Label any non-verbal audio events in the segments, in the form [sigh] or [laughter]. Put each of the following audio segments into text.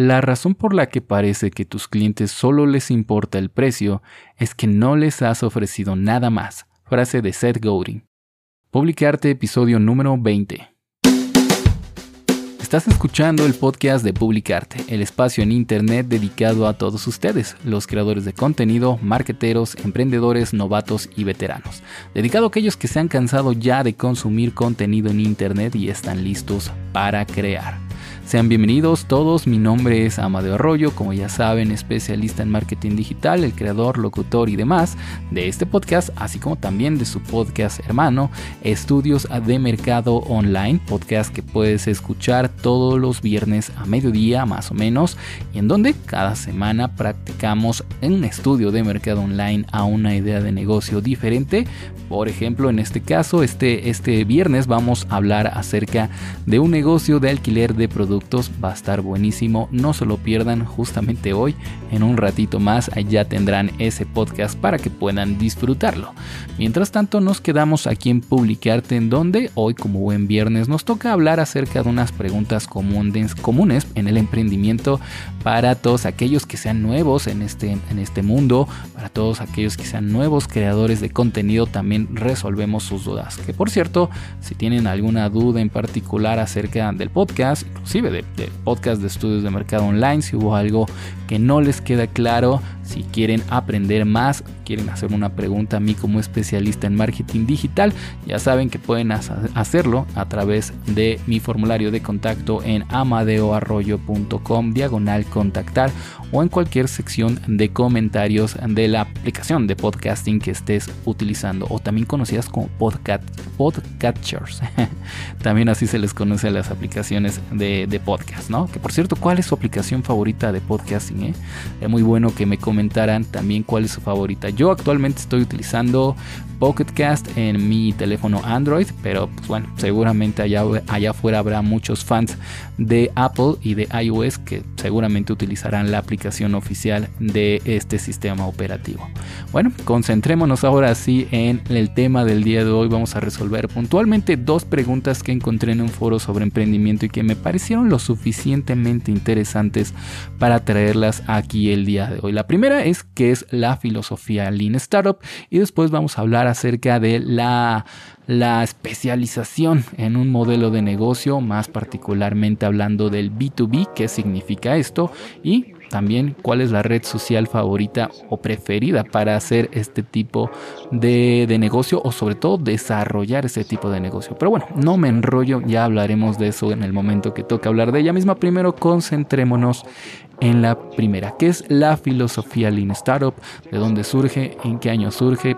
La razón por la que parece que tus clientes solo les importa el precio es que no les has ofrecido nada más. Frase de Seth Godin. Publicarte episodio número 20. Estás escuchando el podcast de Publicarte, el espacio en Internet dedicado a todos ustedes, los creadores de contenido, marketeros, emprendedores, novatos y veteranos. Dedicado a aquellos que se han cansado ya de consumir contenido en Internet y están listos para crear. Sean bienvenidos todos, mi nombre es Amadeo Arroyo, como ya saben, especialista en marketing digital, el creador, locutor y demás de este podcast, así como también de su podcast hermano, Estudios de Mercado Online, podcast que puedes escuchar todos los viernes a mediodía más o menos, y en donde cada semana practicamos un estudio de mercado online a una idea de negocio diferente. Por ejemplo, en este caso, este, este viernes vamos a hablar acerca de un negocio de alquiler de productos va a estar buenísimo, no se lo pierdan justamente hoy, en un ratito más ya tendrán ese podcast para que puedan disfrutarlo. Mientras tanto nos quedamos aquí en Publicarte en donde hoy como buen viernes nos toca hablar acerca de unas preguntas comunes, en el emprendimiento para todos aquellos que sean nuevos en este, en este mundo, para todos aquellos que sean nuevos creadores de contenido también resolvemos sus dudas. Que por cierto, si tienen alguna duda en particular acerca del podcast, inclusive de, podcast de estudios de mercado online, si hubo algo que no les queda claro, si quieren aprender más, quieren hacer una pregunta a mí como especialista en marketing digital, ya saben que pueden hacerlo a través de mi formulario de contacto en amadeoarroyo.com diagonal contactar o en cualquier sección de comentarios de la aplicación de podcasting que estés utilizando o también conocidas como podcast, podcatchers. [laughs] también así se les conoce a las aplicaciones de, de, podcast, ¿no? Que por cierto, ¿cuál es su aplicación favorita de podcasting? Eh? Es muy bueno que me comentaran también cuál es su favorita. Yo actualmente estoy utilizando Pocket Cast en mi teléfono Android, pero pues bueno, seguramente allá, allá afuera habrá muchos fans de Apple y de iOS que seguramente utilizarán la aplicación oficial de este sistema operativo. Bueno, concentrémonos ahora sí en el tema del día de hoy. Vamos a resolver puntualmente dos preguntas que encontré en un foro sobre emprendimiento y que me parecieron lo suficientemente interesantes para traerlas aquí el día de hoy. La primera es qué es la filosofía Lean Startup y después vamos a hablar acerca de la, la especialización en un modelo de negocio, más particularmente hablando del B2B, qué significa esto y también cuál es la red social favorita o preferida para hacer este tipo de, de, negocio o sobre todo desarrollar este tipo de negocio. Pero bueno, no me enrollo, ya hablaremos de eso en el momento que toque hablar de ella misma. Primero concentrémonos en la primera, que es la filosofía Lean Startup, de dónde surge, en qué año surge,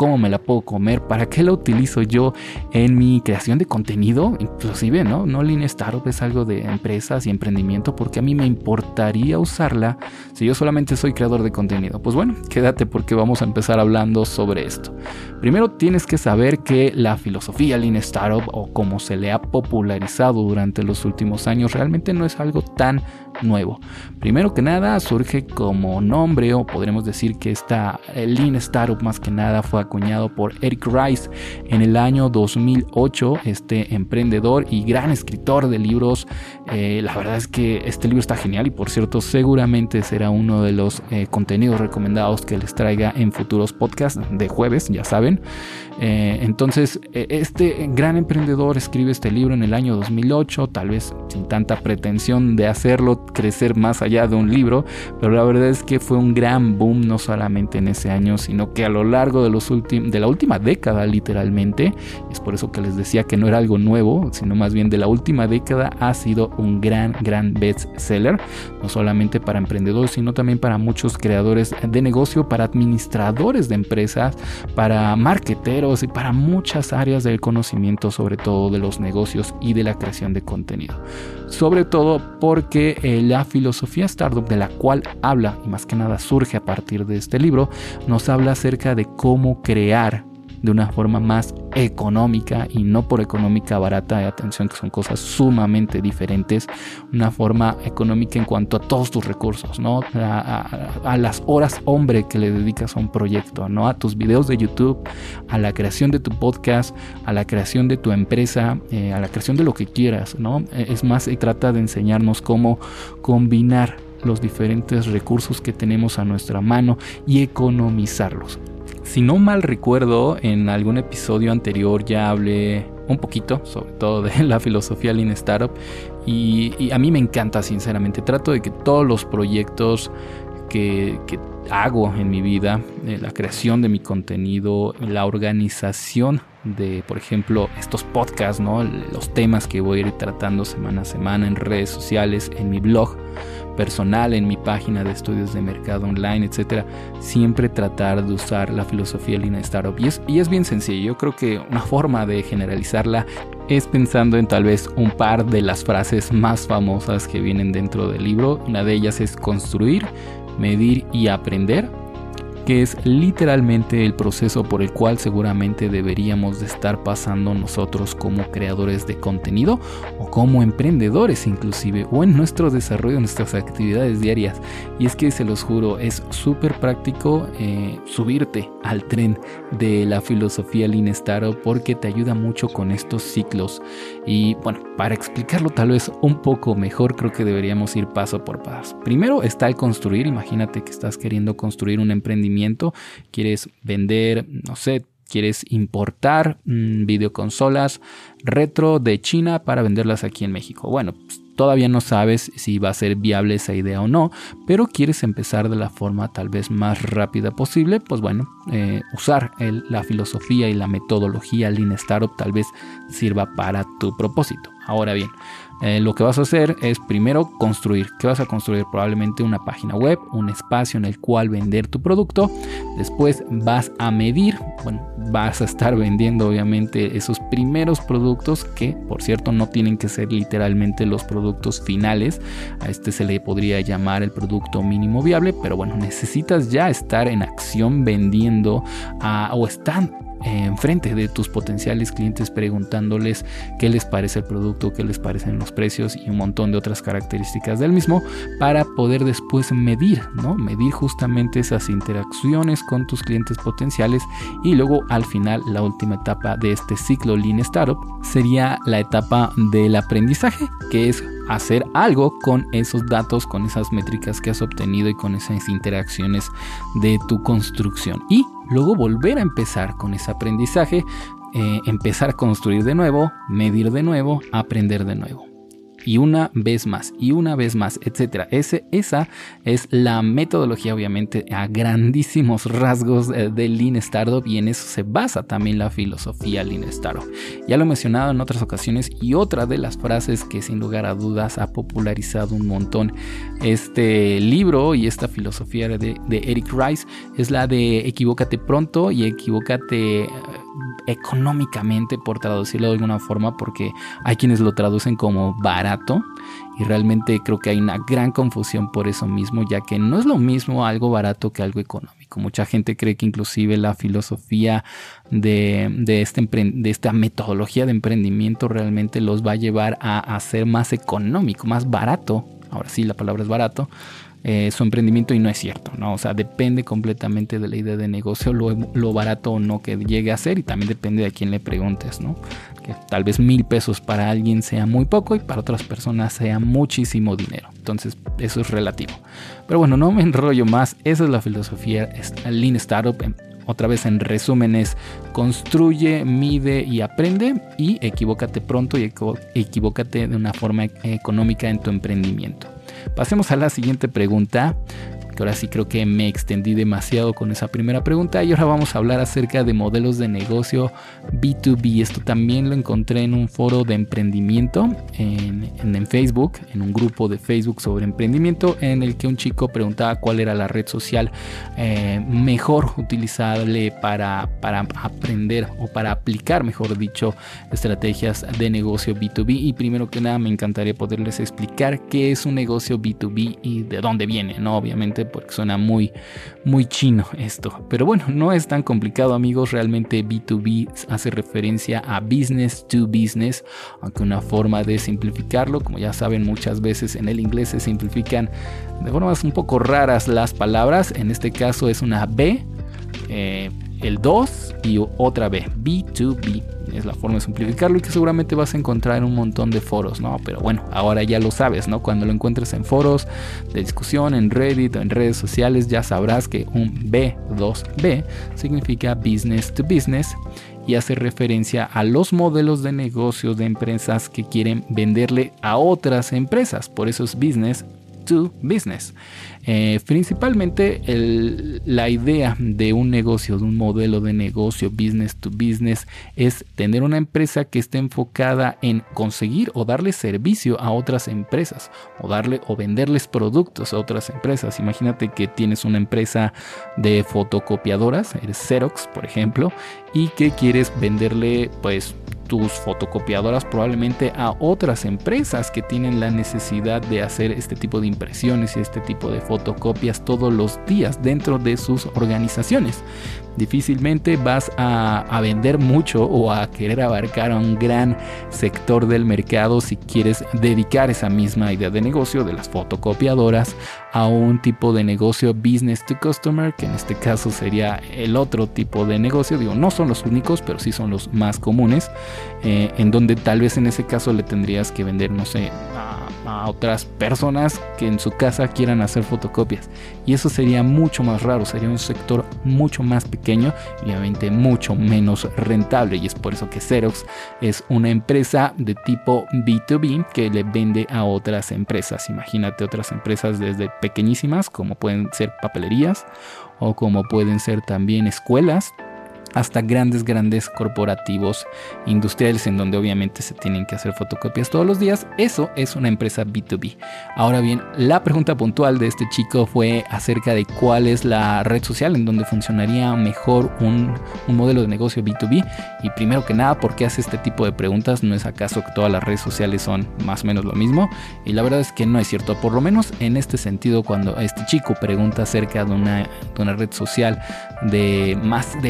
cómo me la puedo comer, para qué la utilizo yo en mi creación de contenido, inclusive, ¿no? No Lean Startup es algo de empresas y emprendimiento porque a mí me importaría usarla si yo solamente soy creador de contenido. Pues bueno, quédate porque vamos a empezar hablando sobre esto. Primero tienes que saber que la filosofía Lean Startup o como se le ha popularizado durante los últimos años realmente no es algo tan nuevo. Primero que nada surge como nombre o podremos decir que esta Lean Startup más que nada fue acuñado por Eric Rice en el año 2008, este emprendedor y gran escritor de libros. Eh, la verdad es que este libro está genial y por cierto seguramente será uno de los eh, contenidos recomendados que les traiga en futuros podcasts de jueves, ya saben. Eh, entonces, este gran emprendedor escribe este libro en el año 2008, tal vez sin tanta pretensión de hacerlo crecer más allá de un libro, pero la verdad es que fue un gran boom no solamente en ese año, sino que a lo largo de, los de la última década literalmente, es por eso que les decía que no era algo nuevo, sino más bien de la última década ha sido un gran, gran best seller, no solamente para emprendedores, sino también para muchos creadores de negocio, para administradores de empresas, para marqueteros y para muchas áreas del conocimiento, sobre todo de los negocios y de la creación de contenido. Sobre todo porque eh, la filosofía startup de la cual habla y más que nada surge a partir de este libro, nos habla acerca de cómo crear de una forma más económica y no por económica barata, atención que son cosas sumamente diferentes, una forma económica en cuanto a todos tus recursos, ¿no? A, las horas hombre que le dedicas a un proyecto, ¿no? A tus videos de YouTube, a la creación de tu podcast, a la creación de tu empresa, eh, a la creación de lo que quieras, ¿no? Eh, es más, se trata de enseñarnos cómo combinar los diferentes recursos que tenemos a nuestra mano y economizarlos. Si no mal recuerdo, en algún episodio anterior ya hablé un poquito, sobre todo de [laughs] la filosofía Lean Startup, y, a mí me encanta, sinceramente. Trato de que todos los proyectos que, hago en mi vida, eh, la creación de mi contenido, la organización de, por ejemplo, estos podcasts, los temas que voy a ir tratando semana a semana en redes sociales, en mi blog, personal, en mi página de estudios de mercado online, etcétera, siempre tratar de usar la filosofía Lean Startup. Y es, y es bien sencillo. Yo creo que una forma de generalizarla es pensando en tal vez un par de las frases más famosas que vienen dentro del libro. Una de ellas es construir, medir y aprender que es literalmente el proceso por el cual seguramente deberíamos de estar pasando nosotros como creadores de contenido o como emprendedores inclusive o en nuestro desarrollo de nuestras actividades diarias. Y es que se los juro, es súper práctico eh, subirte al tren de la filosofía Lean Startup porque te ayuda mucho con estos ciclos. Y bueno, para explicarlo tal vez un poco mejor, creo que deberíamos ir paso por paso. Primero está el construir, imagínate que estás queriendo construir un emprendimiento quieres vender, no sé, quieres importar mm, videoconsolas retro de China para venderlas aquí en México. Bueno, pues, todavía no sabes si va a ser viable esa idea o no, pero quieres empezar de la forma tal vez más rápida posible, pues bueno, eh, usar la filosofía y la metodología Lean Startup tal vez sirva para tu propósito. Ahora bien, eh, lo que vas a hacer es primero construir. ¿Qué vas a construir? Probablemente una página web, un espacio en el cual vender tu producto. Después vas a medir, bueno, vas a estar vendiendo obviamente esos primeros productos que, por cierto, no tienen que ser literalmente los productos finales. A este se le podría llamar el producto mínimo viable, pero bueno, necesitas ya estar en acción vendiendo o están enfrente de tus potenciales clientes preguntándoles qué les parece el producto, qué les parecen los precios y un montón de otras características del mismo para poder después medir, ¿no? Medir justamente esas interacciones con tus clientes potenciales y luego al final la última etapa de este ciclo Lean Startup sería la etapa del aprendizaje, que es hacer algo con esos datos, con esas métricas que has obtenido y con esas interacciones de tu construcción. Y luego volver a empezar con ese aprendizaje, eh, empezar a construir de nuevo, medir de nuevo, aprender de nuevo y una vez más y una vez más, etcétera. Ese, esa es la metodología, obviamente, a grandísimos rasgos de Lean Startup y en eso se basa también la filosofía Lean Startup. Ya lo he mencionado en otras ocasiones y otra de las frases que sin lugar a dudas ha popularizado un montón este libro y esta filosofía de, de Eric Rice es la de equivócate pronto y equivócate económicamente, por traducirlo de alguna forma, porque hay quienes lo traducen como barato y realmente creo que hay una gran confusión por eso mismo, ya que no es lo mismo algo barato que algo económico. Mucha gente cree que inclusive la filosofía de, de, este, de esta metodología de emprendimiento realmente los va a llevar a, a ser más económico, más barato. Ahora sí, la palabra es barato, eh, su emprendimiento y no es cierto, ¿no? O sea, depende completamente de la idea de negocio, lo, barato o no que llegue a ser y también depende de quién le preguntes, ¿no? Que tal vez mil pesos para alguien sea muy poco y para otras personas sea muchísimo dinero. Entonces, eso es relativo. Pero bueno, no me enrollo más, esa es la filosofía Lean Startup. Otra vez en resumen es construye, mide y aprende y equivócate pronto y equivócate de una forma económica en tu emprendimiento. Pasemos a la siguiente pregunta ahora sí creo que me extendí demasiado con esa primera pregunta y ahora vamos a hablar acerca de modelos de negocio B2B. Esto también lo encontré en un foro de emprendimiento en, Facebook, en un grupo de Facebook sobre emprendimiento en el que un chico preguntaba cuál era la red social eh, mejor utilizable para, para aprender o para aplicar, mejor dicho, estrategias de negocio B2B. Y primero que nada me encantaría poderles explicar qué es un negocio B2B y de dónde viene, ¿no? Obviamente porque suena muy, muy chino esto. Pero bueno, no es tan complicado amigos, realmente B2B hace referencia a business to business, aunque una forma de simplificarlo, como ya saben muchas veces en el inglés se simplifican de formas un poco raras las palabras, en este caso es una B. Eh, el 2 y otra B, B2B. Es la forma de simplificarlo y que seguramente vas a encontrar en un montón de foros, ¿no? Pero bueno, ahora ya lo sabes, ¿no? Cuando lo encuentres en foros de discusión, en Reddit o en redes sociales, ya sabrás que un B2B significa business to business y hace referencia a los modelos de negocio de empresas que quieren venderle a otras empresas. Por eso es business business. Eh, principalmente la idea de un negocio, de un modelo de negocio business to business, es tener una empresa que esté enfocada en conseguir o darle servicio a otras empresas o darle o venderles productos a otras empresas. Imagínate que tienes una empresa de fotocopiadoras, eres Xerox, por ejemplo, y que quieres venderle pues tus fotocopiadoras probablemente a otras empresas que tienen la necesidad de hacer este tipo de impresiones y este tipo de fotocopias todos los días dentro de sus organizaciones difícilmente vas a, vender mucho o a querer abarcar a un gran sector del mercado si quieres dedicar esa misma idea de negocio de las fotocopiadoras a un tipo de negocio business to customer, que en este caso sería el otro tipo de negocio. Digo, no son los únicos, pero sí son los más comunes, eh, en donde tal vez en ese caso le tendrías que vender, no sé, a otras personas que en su casa quieran hacer fotocopias. Y eso sería mucho más raro, sería un sector mucho más pequeño y obviamente mucho menos rentable. Y es por eso que Xerox es una empresa de tipo B2B que le vende a otras empresas. Imagínate otras empresas desde pequeñísimas como pueden ser papelerías o como pueden ser también escuelas hasta grandes, grandes corporativos industriales en donde obviamente se tienen que hacer fotocopias todos los días. Eso es una empresa B2B. Ahora bien, la pregunta puntual de este chico fue acerca de cuál es la red social en donde funcionaría mejor un, modelo de negocio B2B. Y primero que nada, ¿por qué hace este tipo de preguntas? ¿No es acaso que todas las redes sociales son más o menos lo mismo? Y la verdad es que no es cierto. Por lo menos en este sentido, cuando este chico pregunta acerca de una, de una red social de más de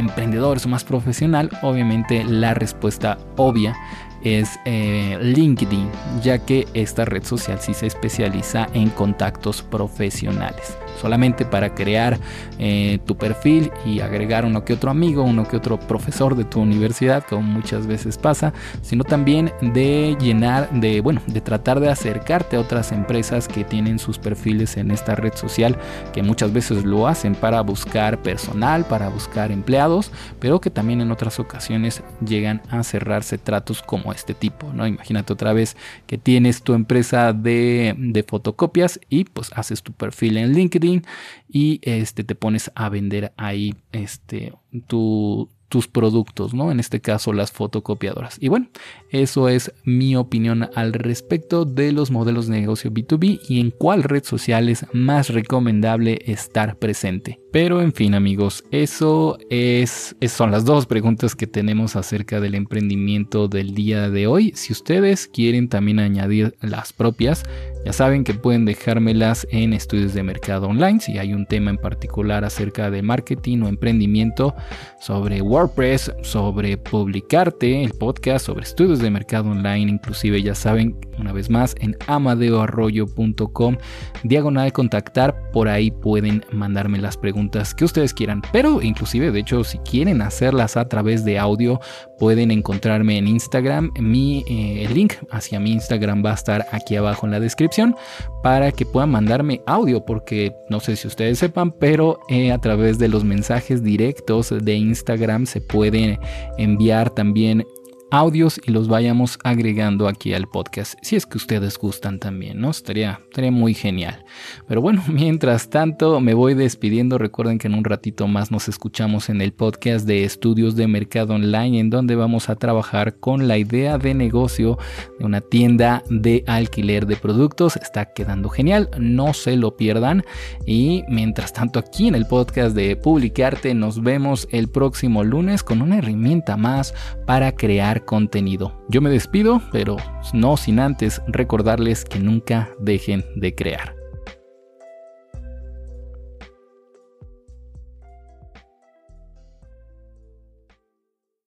más profesional, obviamente la respuesta obvia es eh, LinkedIn, ya que esta red social sí se especializa en contactos profesionales solamente para crear eh, tu perfil y agregar uno que otro amigo, uno que otro profesor de tu universidad, como muchas veces pasa, sino también de llenar, de, bueno, de tratar de acercarte a otras empresas que tienen sus perfiles en esta red social, que muchas veces lo hacen para buscar personal, para buscar empleados, pero que también en otras ocasiones llegan a cerrarse tratos como este tipo, ¿no? Imagínate otra vez que tienes tu empresa de, de fotocopias y pues haces tu perfil en LinkedIn y este, te pones a vender ahí este, tu, tus productos, ¿no? En este caso las fotocopiadoras. Y bueno, eso es mi opinión al respecto de los modelos de negocio B2B y en cuál red social es más recomendable estar presente. Pero en fin amigos, eso es, son las dos preguntas que tenemos acerca del emprendimiento del día de hoy. Si ustedes quieren también añadir las propias, ya saben que pueden dejármelas en estudios de mercado online. Si hay un tema en particular acerca de marketing o emprendimiento, sobre WordPress, sobre publicarte, el podcast, sobre estudios de mercado online, inclusive ya saben, una vez más, en amadeoarroyo.com, diagonal contactar, por ahí pueden mandarme las preguntas que ustedes quieran. Pero inclusive, de hecho, si quieren hacerlas a través de audio, pueden encontrarme en Instagram. Mi, eh, el link hacia mi Instagram va a estar aquí abajo en la descripción para que puedan mandarme audio, porque no sé si ustedes sepan, pero eh, a través de los mensajes directos de Instagram se pueden enviar también audios y los vayamos agregando aquí al podcast, si es que ustedes gustan también, ¿no? Estaría, estaría muy genial. Pero bueno, [laughs] mientras tanto me voy despidiendo. Recuerden que en un ratito más nos escuchamos en el podcast de estudios de mercado online, en donde vamos a trabajar con la idea de negocio de una tienda de alquiler de productos. Está quedando genial, no se lo pierdan. Y mientras tanto, aquí en el podcast de Publicarte, nos vemos el próximo lunes con una herramienta más para crear contenido. Yo me despido, pero no sin antes recordarles que nunca dejen de crear.